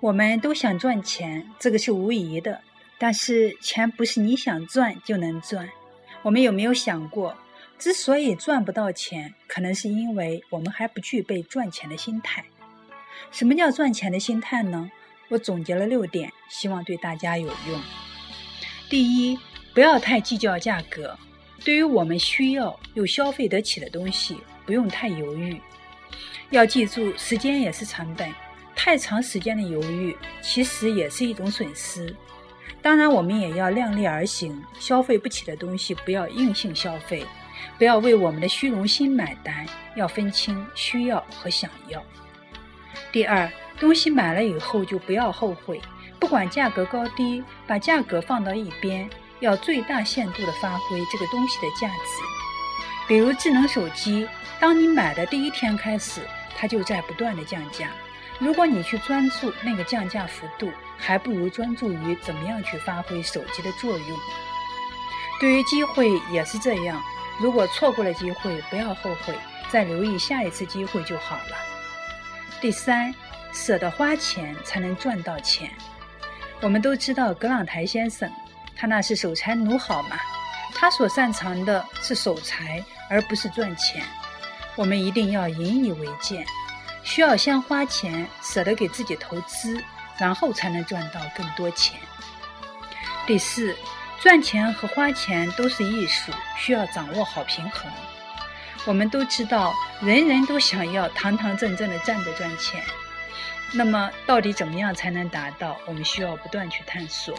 我们都想赚钱，这个是无疑的。但是钱不是你想赚就能赚。我们有没有想过，之所以赚不到钱，可能是因为我们还不具备赚钱的心态。什么叫赚钱的心态呢？我总结了六点，希望对大家有用。第一，不要太计较价格。对于我们需要又消费得起的东西，不用太犹豫。要记住，时间也是成本，太长时间的犹豫其实也是一种损失。当然，我们也要量力而行，消费不起的东西不要硬性消费，不要为我们的虚荣心买单，要分清需要和想要。第二，东西买了以后就不要后悔，不管价格高低，把价格放到一边，要最大限度的发挥这个东西的价值。比如智能手机，当你买的第一天开始，它就在不断的降价。如果你去专注那个降价幅度，还不如专注于怎么样去发挥手机的作用。对于机会也是这样，如果错过了机会，不要后悔，再留意下一次机会就好了。第三，舍得花钱才能赚到钱。我们都知道格朗台先生，他那是守财奴好吗？他所擅长的是守财，而不是赚钱。我们一定要引以为戒，需要先花钱，舍得给自己投资，然后才能赚到更多钱。第四，赚钱和花钱都是艺术，需要掌握好平衡。我们都知道，人人都想要堂堂正正的站着赚钱。那么，到底怎么样才能达到？我们需要不断去探索。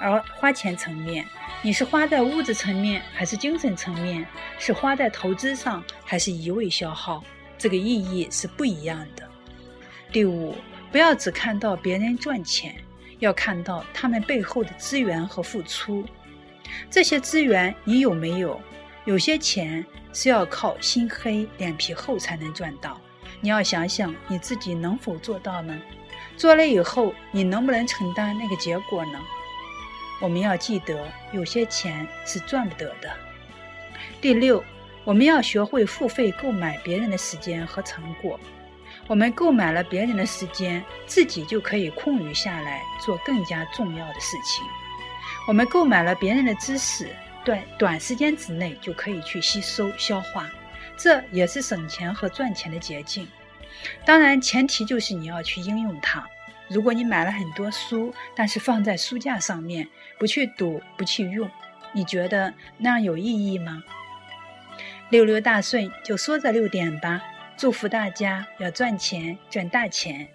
而花钱层面，你是花在物质层面，还是精神层面？是花在投资上，还是一味消耗？这个意义是不一样的。第五，不要只看到别人赚钱，要看到他们背后的资源和付出。这些资源你有没有？有些钱。是要靠心黑、脸皮厚才能赚到。你要想想你自己能否做到呢？做了以后，你能不能承担那个结果呢？我们要记得，有些钱是赚不得的。第六，我们要学会付费购买别人的时间和成果。我们购买了别人的时间，自己就可以空余下来做更加重要的事情。我们购买了别人的知识。短短时间之内就可以去吸收消化，这也是省钱和赚钱的捷径。当然，前提就是你要去应用它。如果你买了很多书，但是放在书架上面不去读、不去用，你觉得那样有意义吗？六六大顺就说这六点吧，祝福大家要赚钱赚大钱。